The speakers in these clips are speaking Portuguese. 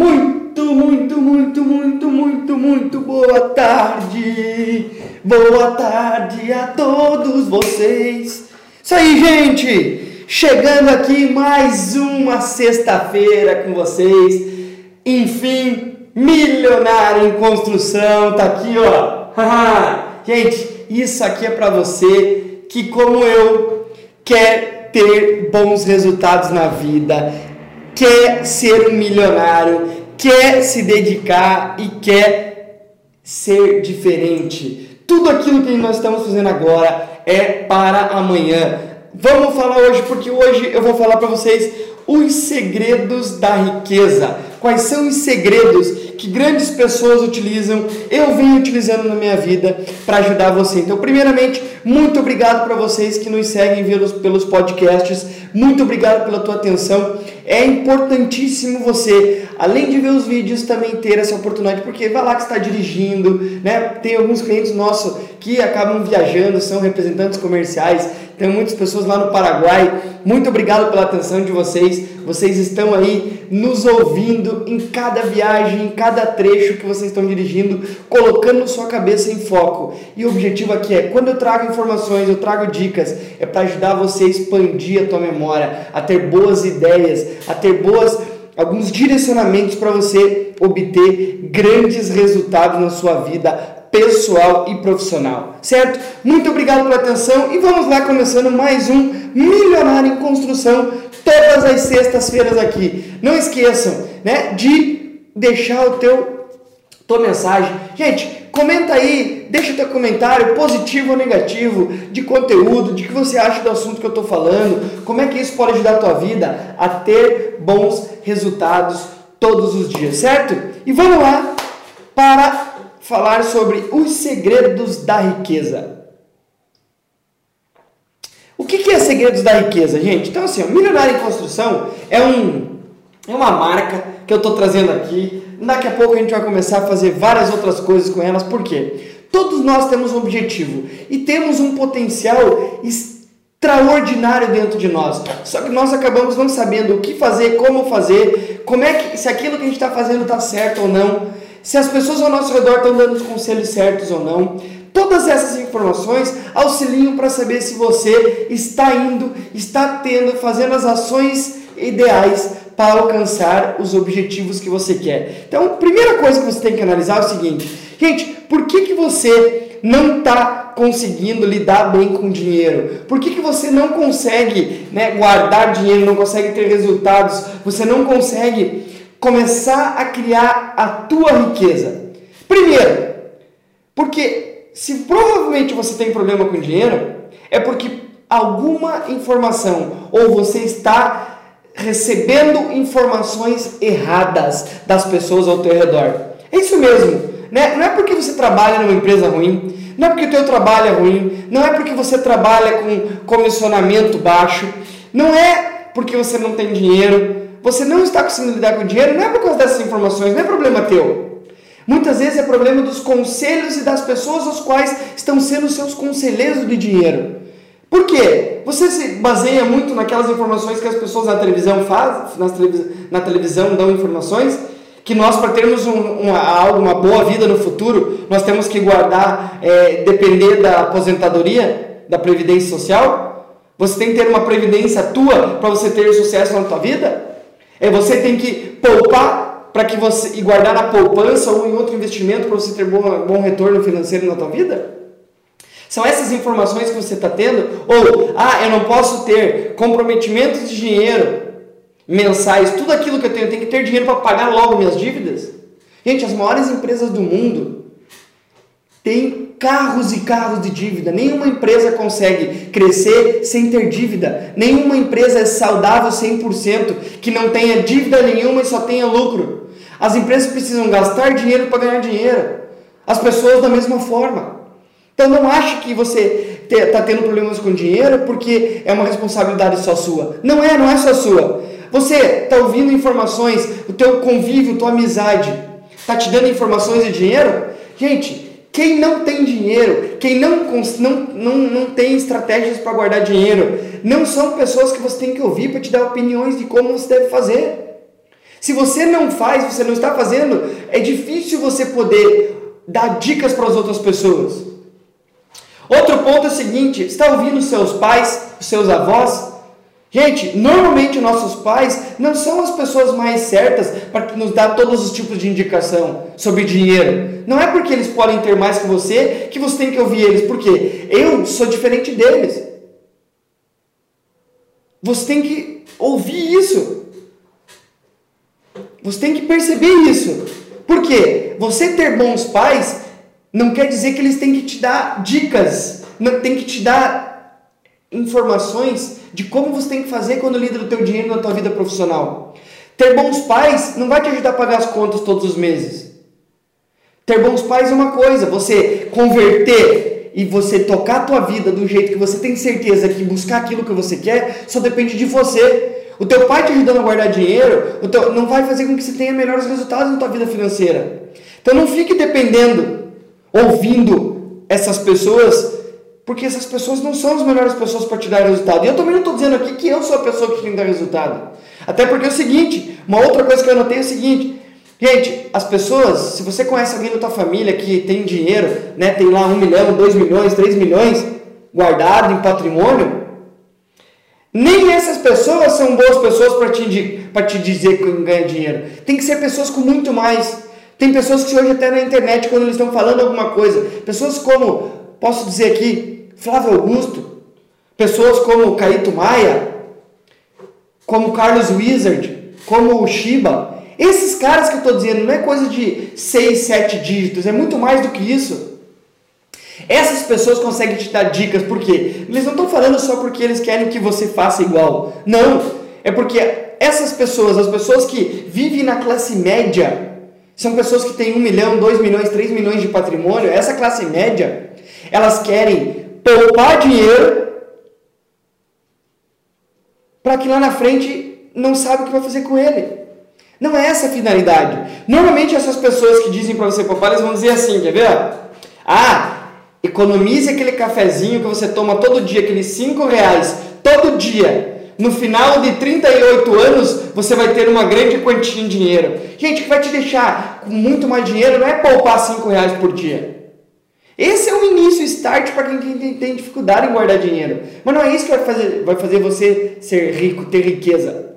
Muito, muito, muito, muito, muito, muito boa tarde. Boa tarde a todos vocês. Isso aí, gente. Chegando aqui mais uma sexta-feira com vocês. Enfim, milionário em construção. Tá aqui, ó. gente, isso aqui é para você que como eu quer ter bons resultados na vida quer ser um milionário, quer se dedicar e quer ser diferente. Tudo aquilo que nós estamos fazendo agora é para amanhã. Vamos falar hoje porque hoje eu vou falar para vocês os segredos da riqueza. Quais são os segredos que grandes pessoas utilizam, eu venho utilizando na minha vida para ajudar você. Então, primeiramente, muito obrigado para vocês que nos seguem pelos, pelos podcasts. Muito obrigado pela tua atenção. É importantíssimo você, além de ver os vídeos, também ter essa oportunidade, porque vai lá que está dirigindo, né? Tem alguns clientes nossos que acabam viajando, são representantes comerciais, tem muitas pessoas lá no Paraguai. Muito obrigado pela atenção de vocês. Vocês estão aí nos ouvindo em cada viagem, em cada trecho que vocês estão dirigindo, colocando sua cabeça em foco. E o objetivo aqui é, quando eu trago informações, eu trago dicas, é para ajudar você a expandir a tua memória, a ter boas ideias, a ter boas alguns direcionamentos para você obter grandes resultados na sua vida pessoal e profissional, certo? Muito obrigado pela atenção e vamos lá começando mais um Milionário em Construção todas as sextas-feiras aqui. Não esqueçam, né, de deixar o teu tua mensagem. Gente, comenta aí, deixa o teu comentário positivo ou negativo de conteúdo, de que você acha do assunto que eu estou falando, como é que isso pode ajudar a tua vida a ter bons resultados todos os dias, certo? E vamos lá para falar sobre os segredos da riqueza. O que, é segredos da riqueza, gente? Então, assim, o Milionário em Construção é, um, é uma marca que eu estou trazendo aqui. Daqui a pouco a gente vai começar a fazer várias outras coisas com elas, por quê? Todos nós temos um objetivo e temos um potencial extraordinário dentro de nós. Só que nós acabamos não sabendo o que fazer, como fazer, como é que se aquilo que a gente está fazendo está certo ou não se as pessoas ao nosso redor estão dando os conselhos certos ou não. Todas essas informações auxiliam para saber se você está indo, está tendo, fazendo as ações ideais para alcançar os objetivos que você quer. Então, a primeira coisa que você tem que analisar é o seguinte: gente, por que, que você não está conseguindo lidar bem com dinheiro? Por que, que você não consegue né, guardar dinheiro, não consegue ter resultados, você não consegue começar a criar a tua riqueza? Primeiro, porque se provavelmente você tem problema com dinheiro, é porque alguma informação ou você está recebendo informações erradas das pessoas ao teu redor. É isso mesmo. Né? Não é porque você trabalha numa empresa ruim, não é porque o teu trabalho é ruim, não é porque você trabalha com comissionamento baixo, não é porque você não tem dinheiro, você não está conseguindo lidar com o dinheiro, não é por causa dessas informações, não é problema teu. Muitas vezes é problema dos conselhos e das pessoas aos quais estão sendo seus conselheiros de dinheiro. Por quê? Você se baseia muito naquelas informações que as pessoas na televisão fazem, na televisão dão informações, que nós, para termos um, uma, algo, uma boa vida no futuro, nós temos que guardar, é, depender da aposentadoria, da previdência social? Você tem que ter uma previdência tua para você ter sucesso na tua vida? É você tem que poupar para que você e guardar na poupança ou em outro investimento para você ter bom, bom retorno financeiro na tua vida? São essas informações que você está tendo? Ou, ah, eu não posso ter comprometimentos de dinheiro mensais, tudo aquilo que eu tenho, eu tenho que ter dinheiro para pagar logo minhas dívidas? Gente, as maiores empresas do mundo tem carros e carros de dívida. Nenhuma empresa consegue crescer sem ter dívida. Nenhuma empresa é saudável 100% que não tenha dívida nenhuma e só tenha lucro. As empresas precisam gastar dinheiro para ganhar dinheiro. As pessoas da mesma forma. Então não ache que você está tendo problemas com dinheiro porque é uma responsabilidade só sua. Não é, não é só sua. Você está ouvindo informações, o teu convívio, tua amizade, está te dando informações de dinheiro? Gente, quem não tem dinheiro, quem não, não, não, não tem estratégias para guardar dinheiro, não são pessoas que você tem que ouvir para te dar opiniões de como você deve fazer. Se você não faz, você não está fazendo, é difícil você poder dar dicas para as outras pessoas. Outro ponto é o seguinte: está ouvindo seus pais, seus avós? Gente, normalmente nossos pais não são as pessoas mais certas para nos dar todos os tipos de indicação sobre dinheiro. Não é porque eles podem ter mais que você que você tem que ouvir eles, porque eu sou diferente deles. Você tem que ouvir isso. Você tem que perceber isso. Porque você ter bons pais não quer dizer que eles têm que te dar dicas, não tem que te dar informações de como você tem que fazer quando lida o teu dinheiro na tua vida profissional. Ter bons pais não vai te ajudar a pagar as contas todos os meses. Ter bons pais é uma coisa, você converter e você tocar a tua vida do jeito que você tem certeza que buscar aquilo que você quer só depende de você. O teu pai te ajudando a guardar dinheiro teu, não vai fazer com que você tenha melhores resultados na tua vida financeira. Então não fique dependendo, ouvindo essas pessoas porque essas pessoas não são as melhores pessoas para te dar resultado. E eu também não estou dizendo aqui que eu sou a pessoa que tem que dar resultado. Até porque é o seguinte, uma outra coisa que eu notei é o seguinte, gente, as pessoas, se você conhece alguém da tua família que tem dinheiro, né, tem lá um milhão, dois milhões, três milhões guardado em patrimônio, nem essas pessoas são boas pessoas para te, te dizer que ganha dinheiro. Tem que ser pessoas com muito mais. Tem pessoas que hoje até na internet, quando eles estão falando alguma coisa, pessoas como, posso dizer aqui, Flávio Augusto, pessoas como Caíto Maia, como Carlos Wizard, como o Shiba. Esses caras que eu estou dizendo não é coisa de 6, 7 dígitos, é muito mais do que isso. Essas pessoas conseguem te dar dicas, por quê? Eles não estão falando só porque eles querem que você faça igual. Não, é porque essas pessoas, as pessoas que vivem na classe média, são pessoas que têm 1 milhão, 2 milhões, 3 milhões de patrimônio. Essa classe média, elas querem poupar dinheiro para que lá na frente não sabe o que vai fazer com ele. Não é essa a finalidade. Normalmente essas pessoas que dizem para você poupar, eles vão dizer assim, quer ver? Ah, economize aquele cafezinho que você toma todo dia, aqueles 5 reais, todo dia. No final de 38 anos, você vai ter uma grande quantia em dinheiro. Gente, o que vai te deixar com muito mais dinheiro não é poupar 5 reais por dia. Esse é o início, o start para quem tem dificuldade em guardar dinheiro. Mas não é isso que vai fazer, vai fazer você ser rico, ter riqueza.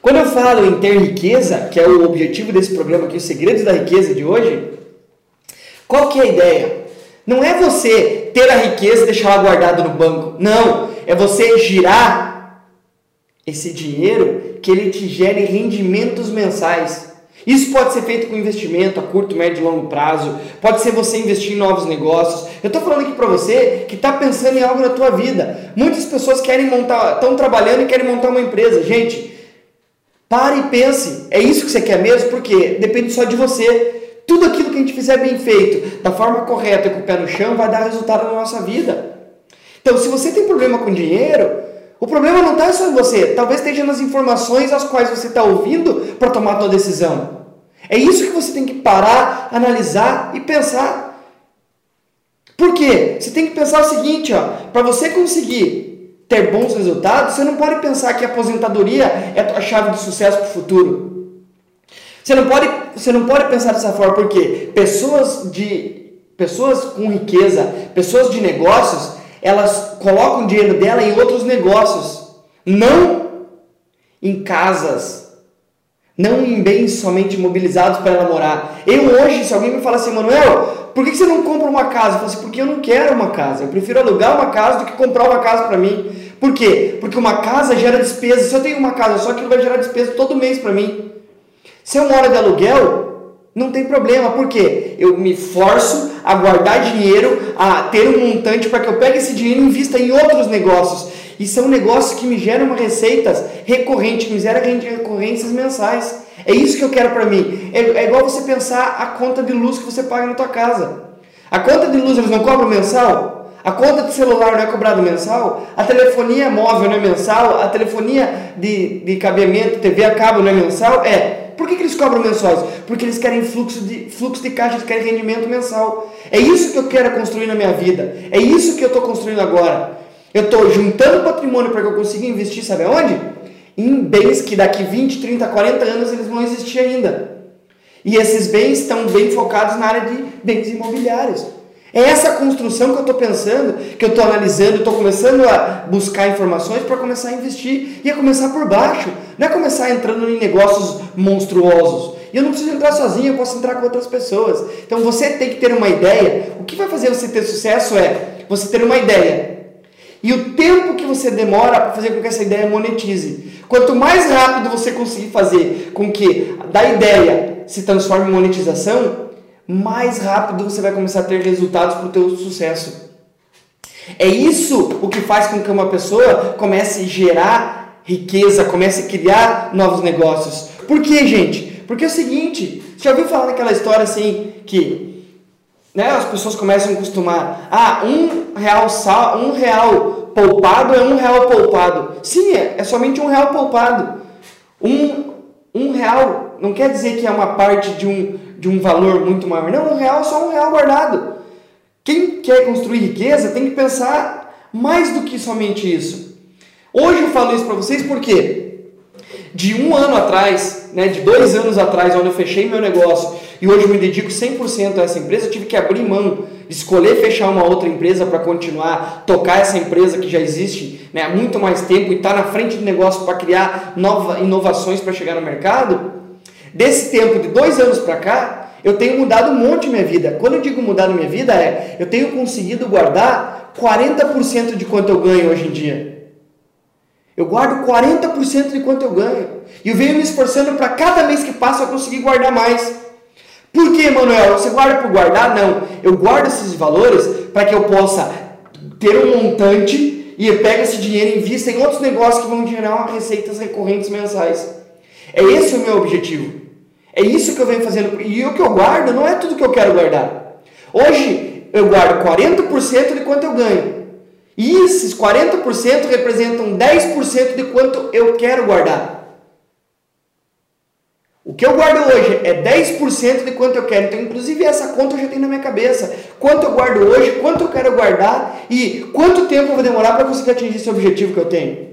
Quando eu falo em ter riqueza, que é o objetivo desse programa aqui, os segredos da riqueza de hoje, qual que é a ideia? Não é você ter a riqueza e deixar ela guardada no banco. Não, é você girar esse dinheiro que ele te gere rendimentos mensais. Isso pode ser feito com investimento a curto, médio e longo prazo. Pode ser você investir em novos negócios. Eu estou falando aqui para você que está pensando em algo na tua vida. Muitas pessoas querem montar, estão trabalhando e querem montar uma empresa. Gente, pare e pense. É isso que você quer mesmo? Porque depende só de você. Tudo aquilo que a gente fizer bem feito, da forma correta com o pé no chão, vai dar resultado na nossa vida. Então, se você tem problema com dinheiro, o problema não está só em você, talvez esteja nas informações às quais você está ouvindo para tomar a sua decisão. É isso que você tem que parar, analisar e pensar. Por quê? Você tem que pensar o seguinte, ó, para você conseguir ter bons resultados, você não pode pensar que a aposentadoria é a tua chave de sucesso para o futuro. Você não pode, você não pode pensar dessa forma, porque pessoas de pessoas com riqueza, pessoas de negócios, elas colocam o dinheiro dela em outros negócios, não em casas, não em bens somente imobilizados para ela morar. Eu hoje, se alguém me fala assim, Manuel, por que você não compra uma casa? Eu falo assim, porque eu não quero uma casa. Eu prefiro alugar uma casa do que comprar uma casa para mim. Por quê? Porque uma casa gera despesa. Se eu tenho uma casa só, aquilo vai gerar despesa todo mês para mim. Se eu moro de aluguel, não tem problema, porque eu me forço a guardar dinheiro, a ter um montante para que eu pegue esse dinheiro e invista em outros negócios. E são negócios que me geram receitas recorrentes, que me geram recorrências mensais. É isso que eu quero para mim. É, é, igual você pensar a conta de luz que você paga na tua casa. A conta de luz eles não cobram mensal? A conta de celular não é cobrada mensal? A telefonia móvel não é mensal? A telefonia de, de cabeamento, TV a cabo não é mensal? É. Por que, que eles cobram mensais? Porque eles querem fluxo de, fluxo de caixa, eles querem rendimento mensal. É isso que eu quero construir na minha vida. É isso que eu estou construindo agora. Eu estou juntando patrimônio para que eu consiga investir, sabe aonde? em bens que daqui 20, 30, 40 anos eles vão existir ainda. E esses bens estão bem focados na área de bens imobiliários. É essa construção que eu estou pensando, que eu estou analisando, estou começando a buscar informações para começar a investir. E é começar por baixo, não é começar entrando em negócios monstruosos. E eu não preciso entrar sozinho, eu posso entrar com outras pessoas. Então você tem que ter uma ideia. O que vai fazer você ter sucesso é você ter uma ideia. E o tempo que você demora para fazer com que essa ideia monetize. Quanto mais rápido você conseguir fazer com que da ideia se transforme em monetização, mais rápido você vai começar a ter resultados para o teu sucesso. É isso o que faz com que uma pessoa comece a gerar riqueza, comece a criar novos negócios. Por quê, gente? Porque é o seguinte, você já ouviu falar daquela história assim que né, as pessoas começam a acostumar, ah, um real, sal, um real poupado é um real poupado. Sim, é, é somente um real poupado. Um, um real não quer dizer que é uma parte de um, de um valor muito maior. Não, um real é só um real guardado. Quem quer construir riqueza tem que pensar mais do que somente isso. Hoje eu falo isso para vocês porque de um ano atrás, né, de dois anos atrás, onde eu fechei meu negócio e hoje eu me dedico 100% a essa empresa, eu tive que abrir mão, escolher fechar uma outra empresa para continuar, tocar essa empresa que já existe né, há muito mais tempo e estar tá na frente do negócio para criar novas inovações para chegar no mercado. Desse tempo de dois anos para cá, eu tenho mudado um monte minha vida. Quando eu digo mudar minha vida, é eu tenho conseguido guardar 40% de quanto eu ganho hoje em dia. Eu guardo 40% de quanto eu ganho. E eu venho me esforçando para cada mês que passa eu conseguir guardar mais. Por que, Manuel? Você guarda por guardar? Não. Eu guardo esses valores para que eu possa ter um montante e eu pego esse dinheiro e invisto em outros negócios que vão gerar receitas recorrentes mensais. É esse o meu objetivo. É isso que eu venho fazendo. E o que eu guardo não é tudo que eu quero guardar. Hoje eu guardo 40% de quanto eu ganho. E esses 40% representam 10% de quanto eu quero guardar. O que eu guardo hoje é 10% de quanto eu quero. Então, inclusive, essa conta eu já tenho na minha cabeça. Quanto eu guardo hoje, quanto eu quero guardar e quanto tempo eu vou demorar para conseguir atingir esse objetivo que eu tenho.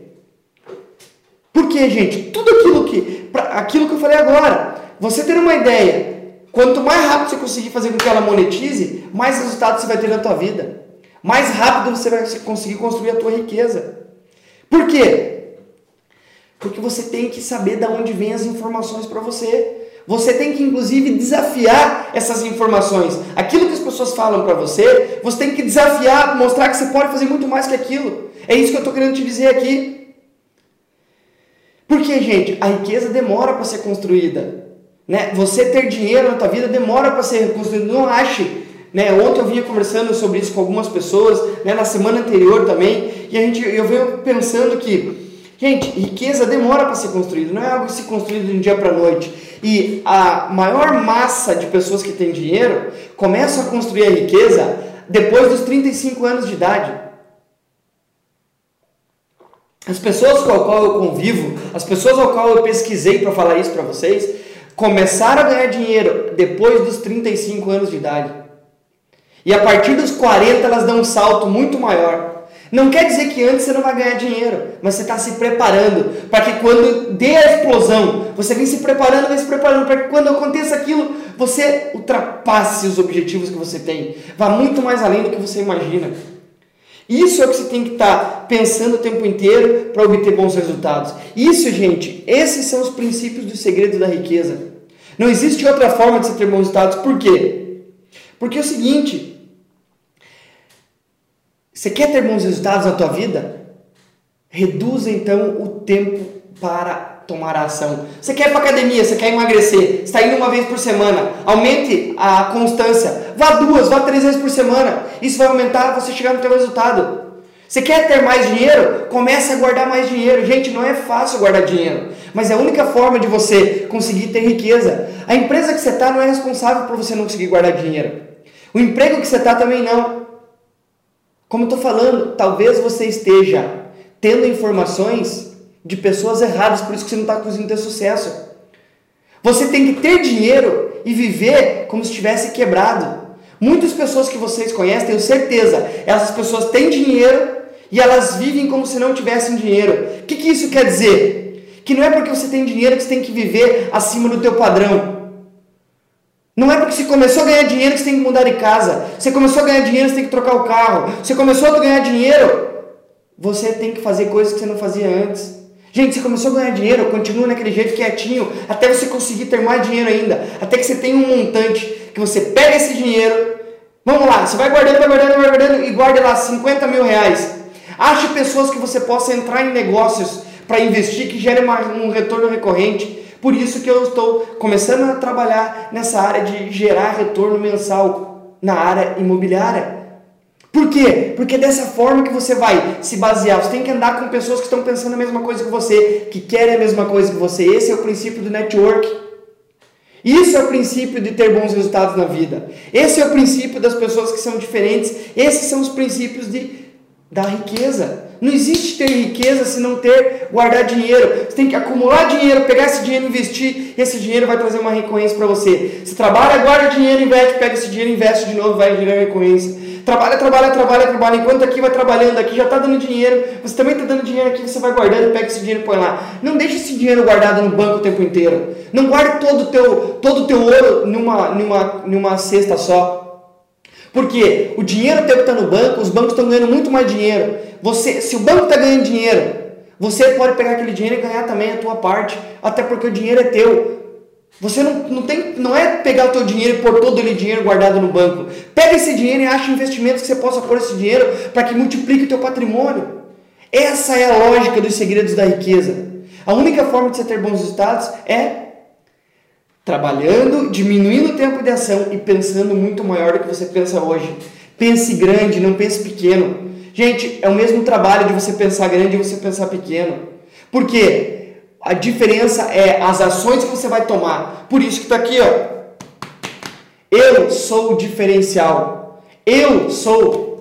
Porque, gente, tudo aquilo que, pra, aquilo que eu falei agora, você ter uma ideia, quanto mais rápido você conseguir fazer com que ela monetize, mais resultados você vai ter na tua vida. Mais rápido você vai conseguir construir a tua riqueza. Por quê? Porque você tem que saber de onde vêm as informações para você. Você tem que, inclusive, desafiar essas informações. Aquilo que as pessoas falam para você, você tem que desafiar, mostrar que você pode fazer muito mais que aquilo. É isso que eu estou querendo te dizer aqui. Porque, gente, a riqueza demora para ser construída. Né? Você ter dinheiro na tua vida demora para ser construído. Não ache. Né? Ontem eu vinha conversando sobre isso com algumas pessoas, né? na semana anterior também, e a gente, eu venho pensando que, gente, riqueza demora para ser construída, não é algo que se construído de um dia para noite. E a maior massa de pessoas que têm dinheiro começam a construir a riqueza depois dos 35 anos de idade. As pessoas com as quais eu convivo, as pessoas ao qual eu pesquisei para falar isso para vocês, começaram a ganhar dinheiro depois dos 35 anos de idade. E a partir dos 40 elas dão um salto muito maior. Não quer dizer que antes você não vai ganhar dinheiro, mas você está se preparando para que quando dê a explosão, você vem se preparando, vem se preparando para que quando aconteça aquilo, você ultrapasse os objetivos que você tem. Vá muito mais além do que você imagina. Isso é o que você tem que estar tá pensando o tempo inteiro para obter bons resultados. Isso, gente, esses são os princípios do segredo da riqueza. Não existe outra forma de você ter bons resultados. Por quê? Porque é o seguinte: você quer ter bons resultados na tua vida? Reduza então o tempo para tomar ação. Você quer ir para academia, você quer emagrecer, está indo uma vez por semana, aumente a constância, vá duas, vá três vezes por semana. Isso vai aumentar você chegar no teu resultado. Você quer ter mais dinheiro? Comece a guardar mais dinheiro. Gente, não é fácil guardar dinheiro, mas é a única forma de você conseguir ter riqueza. A empresa que você está não é responsável por você não conseguir guardar dinheiro. O emprego que você está também não. Como estou falando, talvez você esteja tendo informações de pessoas erradas, por isso que você não está conseguindo ter sucesso. Você tem que ter dinheiro e viver como se estivesse quebrado. Muitas pessoas que vocês conhecem, tenho certeza, essas pessoas têm dinheiro e elas vivem como se não tivessem dinheiro. O que, que isso quer dizer? que não é porque você tem dinheiro que você tem que viver acima do teu padrão. Não é porque você começou a ganhar dinheiro que você tem que mudar de casa. Você começou a ganhar dinheiro, você tem que trocar o carro. Você começou a ganhar dinheiro, você tem que fazer coisas que você não fazia antes. Gente, você começou a ganhar dinheiro, continua naquele jeito quietinho, até você conseguir ter mais dinheiro ainda. Até que você tenha um montante, que você pega esse dinheiro, vamos lá, você vai guardando, vai guardando, vai guardando e guarda lá 50 mil reais. Ache pessoas que você possa entrar em negócios para investir que gerem um retorno recorrente. Por isso que eu estou começando a trabalhar nessa área de gerar retorno mensal na área imobiliária. Por quê? Porque é dessa forma que você vai se basear. Você tem que andar com pessoas que estão pensando a mesma coisa que você, que querem a mesma coisa que você. Esse é o princípio do network. Isso é o princípio de ter bons resultados na vida. Esse é o princípio das pessoas que são diferentes. Esses são os princípios de, da riqueza. Não existe ter riqueza se não ter guardar dinheiro. Você tem que acumular dinheiro, pegar esse dinheiro, investir, esse dinheiro vai trazer uma recorrência para você. Você trabalha, guarda dinheiro, investe, pega esse dinheiro, investe de novo, vai gerar recorrência. Trabalha, trabalha, trabalha, trabalha. Enquanto aqui vai trabalhando, aqui já está dando dinheiro. Você também está dando dinheiro aqui, você vai guardando, pega esse dinheiro e põe lá. Não deixe esse dinheiro guardado no banco o tempo inteiro. Não guarde todo o teu, todo teu ouro numa, numa, numa cesta só. Porque o dinheiro teu que está no banco, os bancos estão ganhando muito mais dinheiro. Você, se o banco está ganhando dinheiro, você pode pegar aquele dinheiro e ganhar também a tua parte, até porque o dinheiro é teu. Você não, não, tem, não é pegar o teu dinheiro e pôr todo ele dinheiro guardado no banco. Pega esse dinheiro e acha investimentos que você possa pôr esse dinheiro para que multiplique o teu patrimônio. Essa é a lógica dos segredos da riqueza. A única forma de você ter bons resultados é trabalhando, diminuindo o tempo de ação e pensando muito maior do que você pensa hoje. Pense grande, não pense pequeno. Gente, é o mesmo trabalho de você pensar grande e você pensar pequeno. Por quê? A diferença é as ações que você vai tomar. Por isso que está aqui, ó. Eu sou o diferencial. Eu sou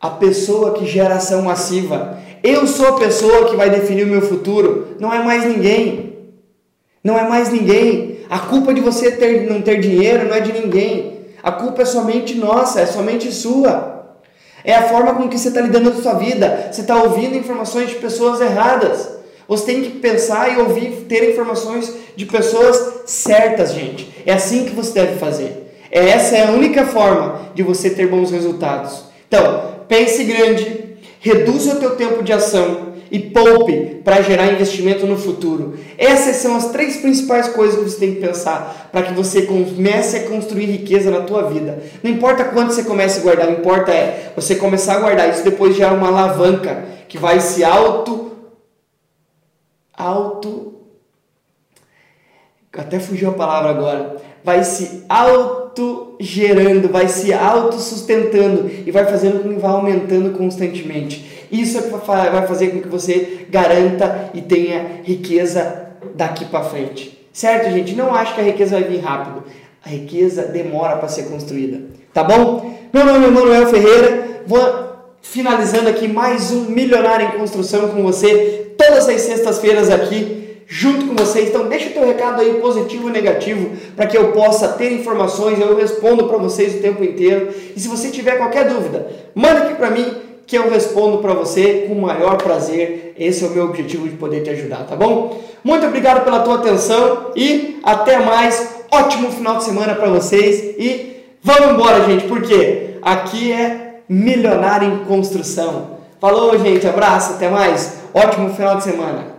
a pessoa que gera ação massiva. Eu sou a pessoa que vai definir o meu futuro. Não é mais ninguém. Não é mais ninguém. A culpa de você ter, não ter dinheiro não é de ninguém. A culpa é somente nossa, é somente sua. É a forma com que você está lidando com a sua vida. Você está ouvindo informações de pessoas erradas. Você tem que pensar e ouvir, ter informações de pessoas certas, gente. É assim que você deve fazer. É, essa é a única forma de você ter bons resultados. Então, pense grande, reduza o teu tempo de ação, e poupe para gerar investimento no futuro. Essas são as três principais coisas que você tem que pensar para que você comece a construir riqueza na tua vida. Não importa quanto você comece a guardar, não importa é você começar a guardar isso depois gerar uma alavanca que vai se auto auto até fugiu a palavra agora, vai se auto gerando, vai se auto sustentando e vai fazendo com que vá aumentando constantemente. Isso é vai fazer com que você garanta e tenha riqueza daqui para frente. Certo, gente? Não acho que a riqueza vai vir rápido. A riqueza demora para ser construída. Tá bom? Meu nome é Manuel Ferreira. Vou finalizando aqui mais um Milionário em Construção com você. Todas as sextas-feiras aqui junto com vocês. Então deixa o teu recado aí positivo e negativo para que eu possa ter informações, eu respondo para vocês o tempo inteiro. E se você tiver qualquer dúvida, manda aqui para mim que eu respondo para você com o maior prazer. Esse é o meu objetivo de poder te ajudar, tá bom? Muito obrigado pela tua atenção e até mais. Ótimo final de semana para vocês e vamos embora, gente, porque aqui é Milionário em Construção. Falou, gente, abraço, até mais. Ótimo final de semana.